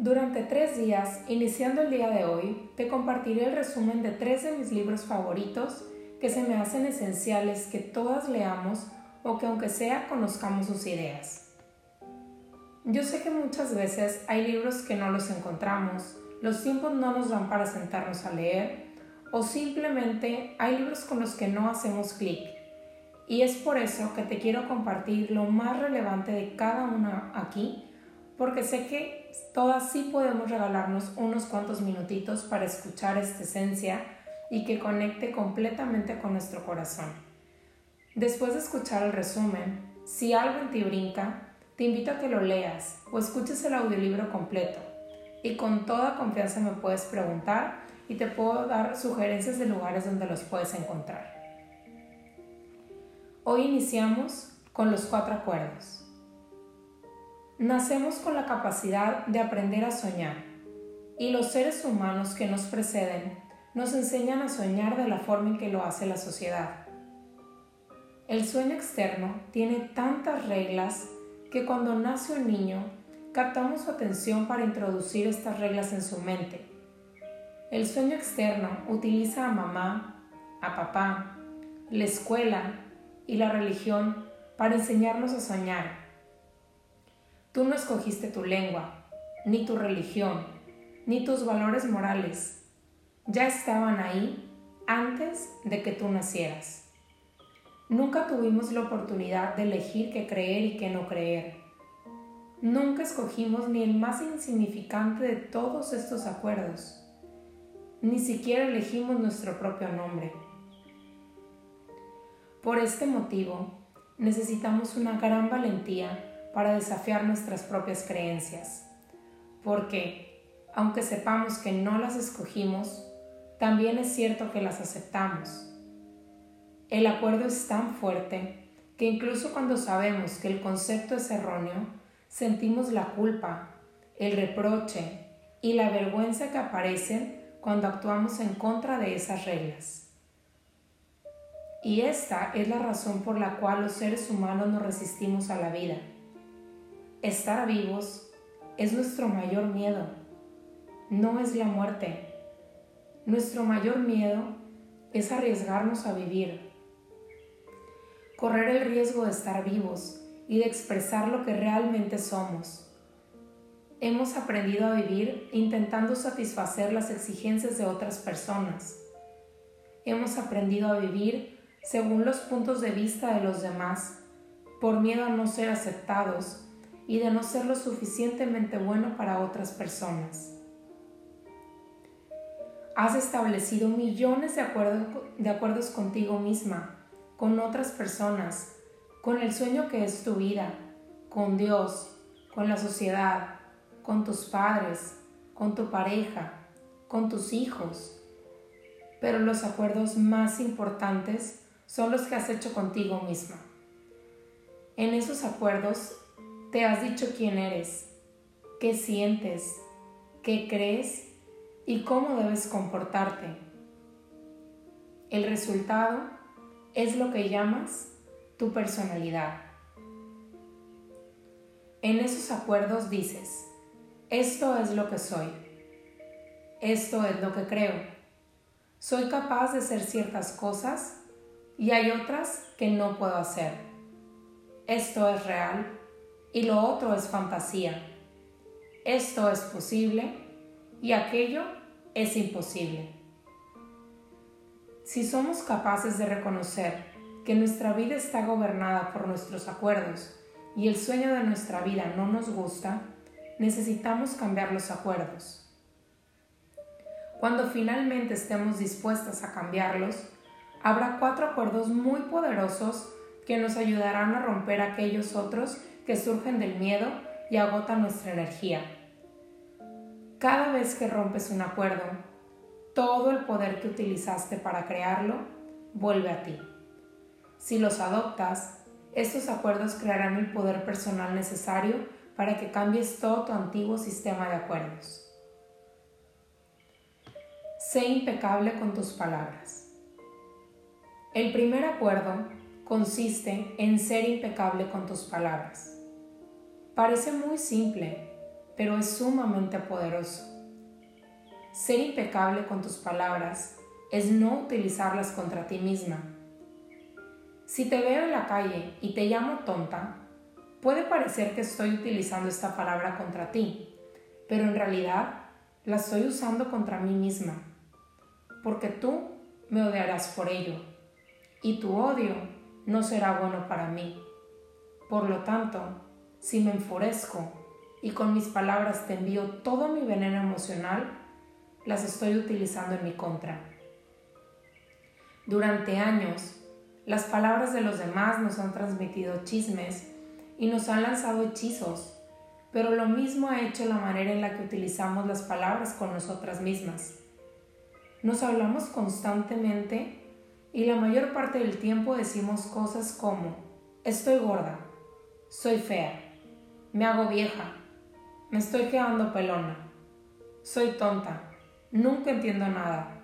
Durante tres días, iniciando el día de hoy, te compartiré el resumen de tres de mis libros favoritos que se me hacen esenciales que todas leamos o que aunque sea conozcamos sus ideas. Yo sé que muchas veces hay libros que no los encontramos, los tiempos no nos dan para sentarnos a leer o simplemente hay libros con los que no hacemos clic. Y es por eso que te quiero compartir lo más relevante de cada una aquí porque sé que todas sí podemos regalarnos unos cuantos minutitos para escuchar esta esencia y que conecte completamente con nuestro corazón. Después de escuchar el resumen, si algo en ti brinca, te invito a que lo leas o escuches el audiolibro completo y con toda confianza me puedes preguntar y te puedo dar sugerencias de lugares donde los puedes encontrar. Hoy iniciamos con los cuatro acuerdos. Nacemos con la capacidad de aprender a soñar y los seres humanos que nos preceden nos enseñan a soñar de la forma en que lo hace la sociedad. El sueño externo tiene tantas reglas que cuando nace un niño captamos su atención para introducir estas reglas en su mente. El sueño externo utiliza a mamá, a papá, la escuela y la religión para enseñarnos a soñar Tú no escogiste tu lengua, ni tu religión, ni tus valores morales. Ya estaban ahí antes de que tú nacieras. Nunca tuvimos la oportunidad de elegir qué creer y qué no creer. Nunca escogimos ni el más insignificante de todos estos acuerdos. Ni siquiera elegimos nuestro propio nombre. Por este motivo, necesitamos una gran valentía para desafiar nuestras propias creencias, porque, aunque sepamos que no las escogimos, también es cierto que las aceptamos. El acuerdo es tan fuerte que incluso cuando sabemos que el concepto es erróneo, sentimos la culpa, el reproche y la vergüenza que aparecen cuando actuamos en contra de esas reglas. Y esta es la razón por la cual los seres humanos nos resistimos a la vida Estar vivos es nuestro mayor miedo, no es la muerte. Nuestro mayor miedo es arriesgarnos a vivir, correr el riesgo de estar vivos y de expresar lo que realmente somos. Hemos aprendido a vivir intentando satisfacer las exigencias de otras personas. Hemos aprendido a vivir según los puntos de vista de los demás, por miedo a no ser aceptados y de no ser lo suficientemente bueno para otras personas. Has establecido millones de, de acuerdos contigo misma, con otras personas, con el sueño que es tu vida, con Dios, con la sociedad, con tus padres, con tu pareja, con tus hijos. Pero los acuerdos más importantes son los que has hecho contigo misma. En esos acuerdos te has dicho quién eres, qué sientes, qué crees y cómo debes comportarte. El resultado es lo que llamas tu personalidad. En esos acuerdos dices, esto es lo que soy, esto es lo que creo, soy capaz de hacer ciertas cosas y hay otras que no puedo hacer. Esto es real y lo otro es fantasía. Esto es posible y aquello es imposible. Si somos capaces de reconocer que nuestra vida está gobernada por nuestros acuerdos y el sueño de nuestra vida no nos gusta, necesitamos cambiar los acuerdos. Cuando finalmente estemos dispuestas a cambiarlos, habrá cuatro acuerdos muy poderosos que nos ayudarán a romper aquellos otros que surgen del miedo y agotan nuestra energía. Cada vez que rompes un acuerdo, todo el poder que utilizaste para crearlo vuelve a ti. Si los adoptas, estos acuerdos crearán el poder personal necesario para que cambies todo tu antiguo sistema de acuerdos. Sé impecable con tus palabras. El primer acuerdo consiste en ser impecable con tus palabras. Parece muy simple, pero es sumamente poderoso. Ser impecable con tus palabras es no utilizarlas contra ti misma. Si te veo en la calle y te llamo tonta, puede parecer que estoy utilizando esta palabra contra ti, pero en realidad la estoy usando contra mí misma, porque tú me odiarás por ello, y tu odio no será bueno para mí. Por lo tanto, si me enfurezco y con mis palabras te envío todo mi veneno emocional, las estoy utilizando en mi contra. Durante años, las palabras de los demás nos han transmitido chismes y nos han lanzado hechizos, pero lo mismo ha hecho la manera en la que utilizamos las palabras con nosotras mismas. Nos hablamos constantemente y la mayor parte del tiempo decimos cosas como estoy gorda, soy fea, me hago vieja, me estoy quedando pelona, soy tonta, nunca entiendo nada,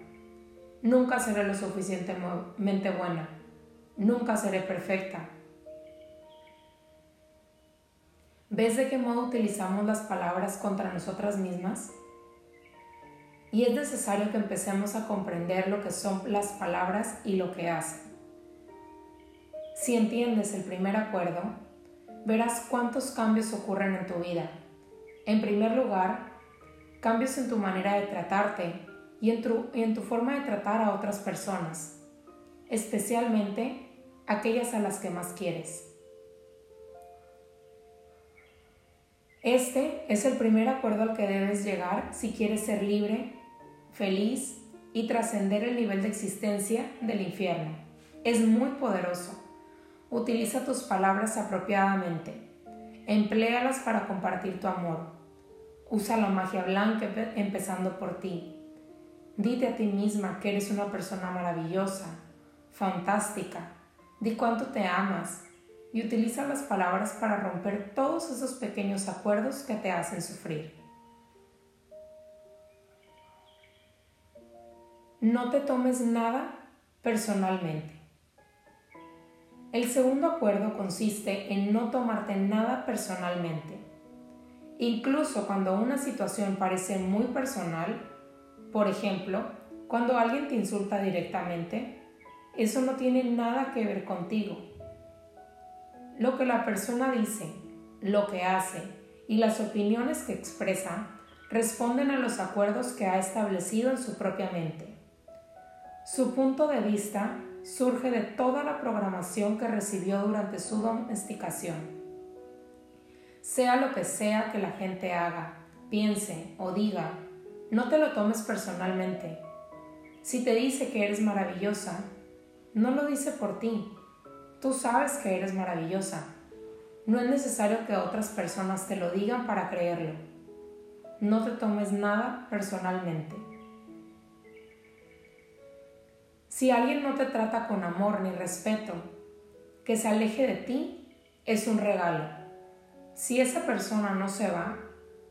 nunca seré lo suficientemente buena, nunca seré perfecta. ¿Ves de qué modo utilizamos las palabras contra nosotras mismas? Y es necesario que empecemos a comprender lo que son las palabras y lo que hacen. Si entiendes el primer acuerdo, verás cuántos cambios ocurren en tu vida. En primer lugar, cambios en tu manera de tratarte y en tu, en tu forma de tratar a otras personas, especialmente aquellas a las que más quieres. Este es el primer acuerdo al que debes llegar si quieres ser libre, feliz y trascender el nivel de existencia del infierno. Es muy poderoso. Utiliza tus palabras apropiadamente. Empléalas para compartir tu amor. Usa la magia blanca empezando por ti. Dite a ti misma que eres una persona maravillosa, fantástica. Di cuánto te amas y utiliza las palabras para romper todos esos pequeños acuerdos que te hacen sufrir. No te tomes nada personalmente. El segundo acuerdo consiste en no tomarte nada personalmente. Incluso cuando una situación parece muy personal, por ejemplo, cuando alguien te insulta directamente, eso no tiene nada que ver contigo. Lo que la persona dice, lo que hace y las opiniones que expresa responden a los acuerdos que ha establecido en su propia mente. Su punto de vista surge de toda la programación que recibió durante su domesticación sea lo que sea que la gente haga, piense o diga, no te lo tomes personalmente. Si te dice que eres maravillosa, no lo dice por ti. Tú sabes que eres maravillosa. No es necesario que otras personas te lo digan para creerlo. No te tomes nada personalmente. Si alguien no te trata con amor ni respeto, que se aleje de ti es un regalo. Si esa persona no se va,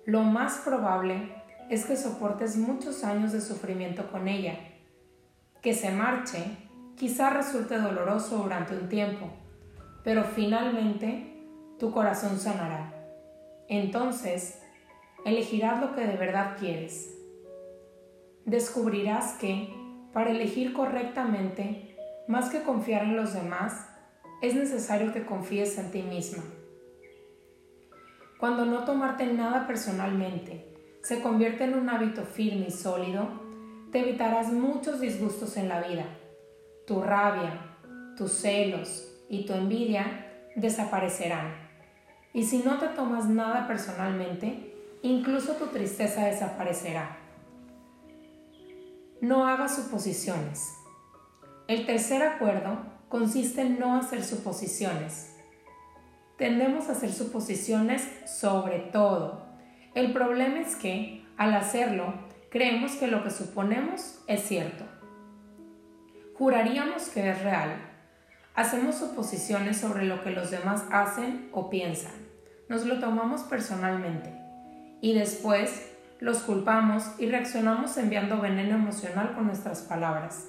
lo más probable es que soportes muchos años de sufrimiento con ella. Que se marche quizá resulte doloroso durante un tiempo, pero finalmente tu corazón sanará. Entonces, elegirás lo que de verdad quieres. Descubrirás que, para elegir correctamente, más que confiar en los demás, es necesario que confíes en ti misma. Cuando no tomarte nada personalmente se convierte en un hábito firme y sólido, te evitarás muchos disgustos en la vida. Tu rabia, tus celos y tu envidia desaparecerán. Y si no te tomas nada personalmente, incluso tu tristeza desaparecerá. No hagas suposiciones. El tercer acuerdo consiste en no hacer suposiciones tendemos a hacer suposiciones sobre todo. El problema es que, al hacerlo, creemos que lo que suponemos es cierto. Juraríamos que es real. Hacemos suposiciones sobre lo que los demás hacen o piensan. Nos lo tomamos personalmente. Y después los culpamos y reaccionamos enviando veneno emocional con nuestras palabras.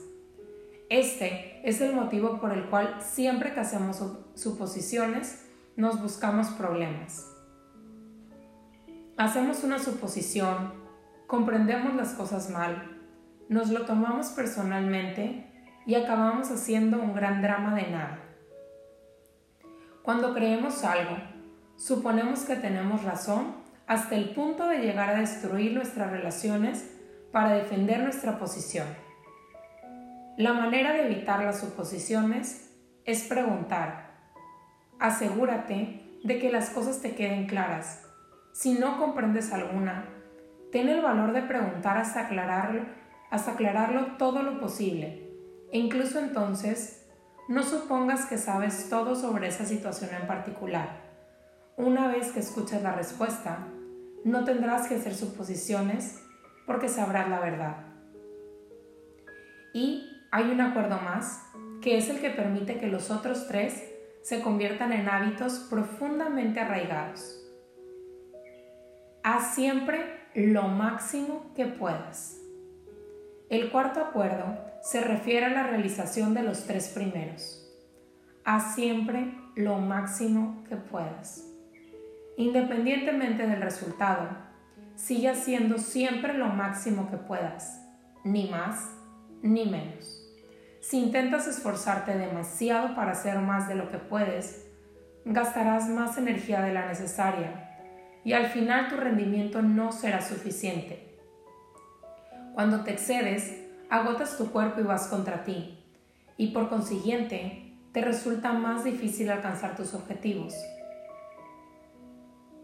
Este es el motivo por el cual siempre que hacemos suposiciones nos buscamos problemas. hacemos una suposición, comprendemos las cosas mal, nos lo tomamos personalmente y acabamos haciendo un gran drama de nada. Cuando creemos algo, suponemos que tenemos razón hasta el punto de llegar a destruir nuestras relaciones para defender nuestra posición. La manera de evitar las suposiciones es preguntar. Asegúrate de que las cosas te queden claras. Si no comprendes alguna, ten el valor de preguntar hasta aclararlo, hasta aclararlo todo lo posible. E incluso entonces, no supongas que sabes todo sobre esa situación en particular. Una vez que escuches la respuesta, no tendrás que hacer suposiciones porque sabrás la verdad. Y hay un acuerdo más, que es el que permite que los otros tres se conviertan en hábitos profundamente arraigados. Haz siempre lo máximo que puedas. El cuarto acuerdo se refiere a la realización de los tres primeros. Haz siempre lo máximo que puedas. Independientemente del resultado, sigue haciendo siempre lo máximo que puedas, ni más ni menos. Si intentas esforzarte demasiado para hacer más de lo que puedes, gastarás más energía de la necesaria y al final tu rendimiento no será suficiente. Cuando te excedes, agotas tu cuerpo y vas contra ti, y por consiguiente te resulta más difícil alcanzar tus objetivos.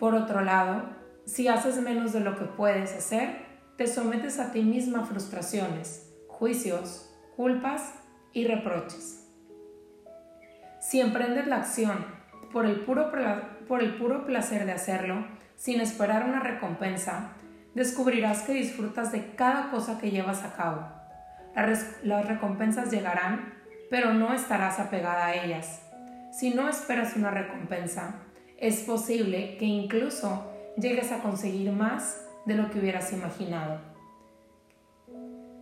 Por otro lado, si haces menos de lo que puedes hacer, te sometes a ti misma frustraciones, juicios, culpas y reproches. Si emprendes la acción por el, puro, por el puro placer de hacerlo, sin esperar una recompensa, descubrirás que disfrutas de cada cosa que llevas a cabo. Las recompensas llegarán, pero no estarás apegada a ellas. Si no esperas una recompensa, es posible que incluso llegues a conseguir más de lo que hubieras imaginado.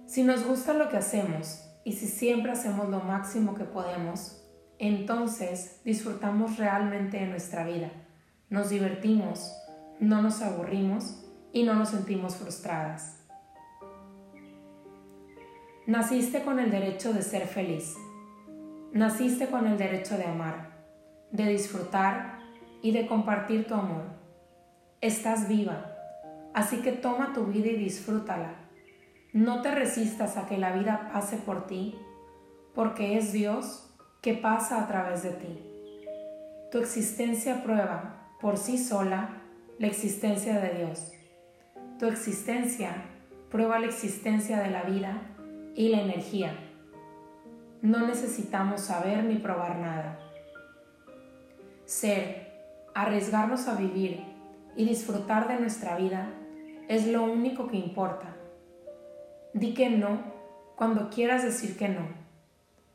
Si nos gusta lo que hacemos y si siempre hacemos lo máximo que podemos, entonces disfrutamos realmente de nuestra vida, nos divertimos, no nos aburrimos y no nos sentimos frustradas. Naciste con el derecho de ser feliz. Naciste con el derecho de amar, de disfrutar y de compartir tu amor. Estás viva, así que toma tu vida y disfrútala no te resistas a que la vida pase por ti, porque es Dios que pasa a través de ti. Tu existencia prueba por sí sola la existencia de Dios. Tu existencia prueba la existencia de la vida y la energía. No necesitamos saber ni probar nada. Ser, arriesgarnos a vivir y disfrutar de nuestra vida es lo único que importa. Di que no cuando quieras decir que no.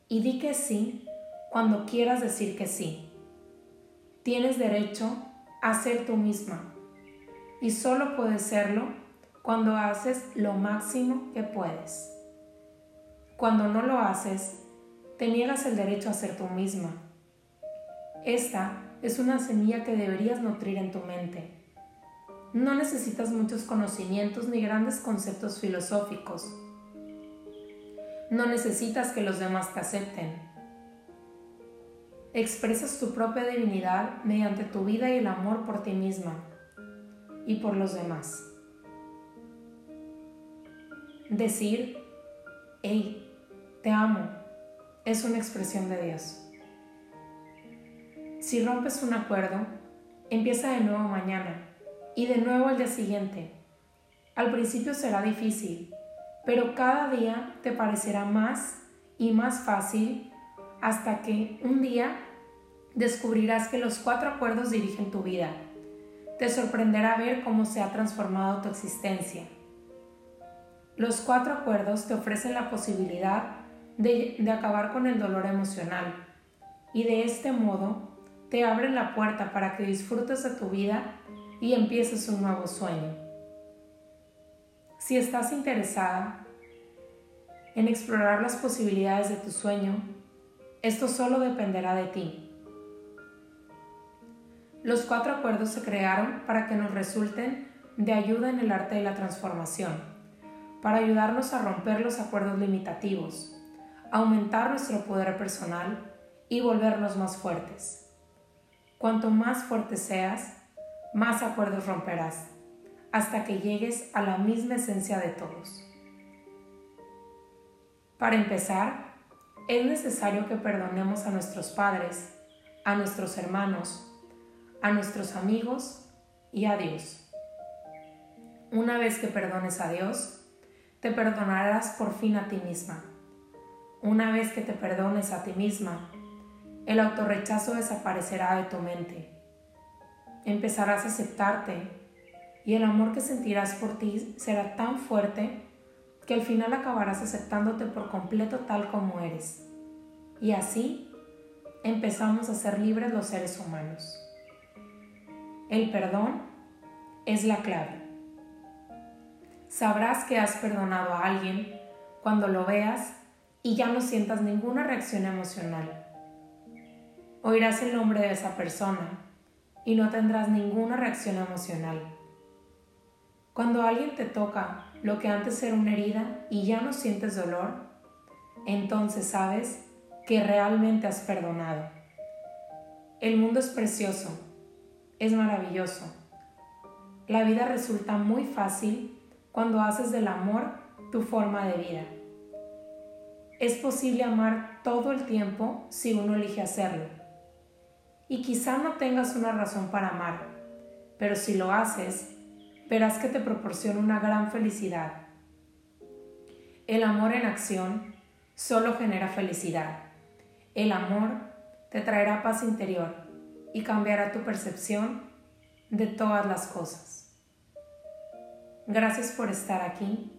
Y di que sí cuando quieras decir que sí. Tienes derecho a ser tú misma. Y solo puedes serlo cuando haces lo máximo que puedes. Cuando no lo haces, te niegas el derecho a ser tú misma. Esta es una semilla que deberías nutrir en tu mente no necesitas muchos conocimientos ni grandes conceptos filosóficos. No necesitas que los demás te acepten. Expresas tu propia divinidad mediante tu vida y el amor por ti misma y por los demás. Decir, hey, te amo, es una expresión de Dios. Si rompes un acuerdo, empieza de nuevo mañana y de nuevo al día siguiente. Al principio será difícil, pero cada día te parecerá más y más fácil hasta que un día descubrirás que los cuatro acuerdos dirigen tu vida. Te sorprenderá ver cómo se ha transformado tu existencia. Los cuatro acuerdos te ofrecen la posibilidad de, de, acabar con el dolor emocional y de este modo te abren la puerta para que disfrutes de tu vida y empieces un nuevo sueño. Si estás interesada en explorar las posibilidades de tu sueño, esto solo dependerá de ti. Los cuatro acuerdos se crearon para que nos resulten de ayuda en el arte de la transformación, para ayudarnos a romper los acuerdos limitativos, aumentar nuestro poder personal y volvernos más fuertes. Cuanto más fuerte seas, más acuerdos romperás, hasta que llegues a la misma esencia de todos. Para empezar, es necesario que perdonemos a nuestros padres, a nuestros hermanos, a nuestros amigos y a Dios. Una vez que perdones a Dios, te perdonarás por fin a ti misma. Una vez que te perdones a ti misma, el autorrechazo desaparecerá de tu mente. Empezarás a aceptarte y el amor que sentirás por ti será tan fuerte que al final acabarás aceptándote por completo tal como eres. Y así empezamos a ser libres los seres humanos. El perdón es la clave. Sabrás que has perdonado a alguien cuando lo veas y ya no sientas ninguna reacción emocional oirás el nombre de esa persona y no tendrás ninguna reacción emocional. Cuando alguien te toca lo que antes era una herida y ya no sientes dolor, entonces sabes que realmente has perdonado. El mundo es precioso, es maravilloso. La vida resulta muy fácil cuando haces del amor tu forma de vida. Es posible amar todo el tiempo si uno elige hacerlo y quizá no tengas una razón para amar, pero si lo haces, verás que te proporciona una gran felicidad. El amor en acción solo genera felicidad. El amor te traerá paz interior y cambiará tu percepción de todas las cosas. Gracias por estar aquí.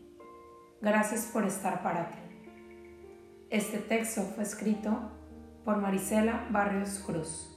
Gracias por estar para ti. Este texto fue escrito por Marisela Barrios Cruz.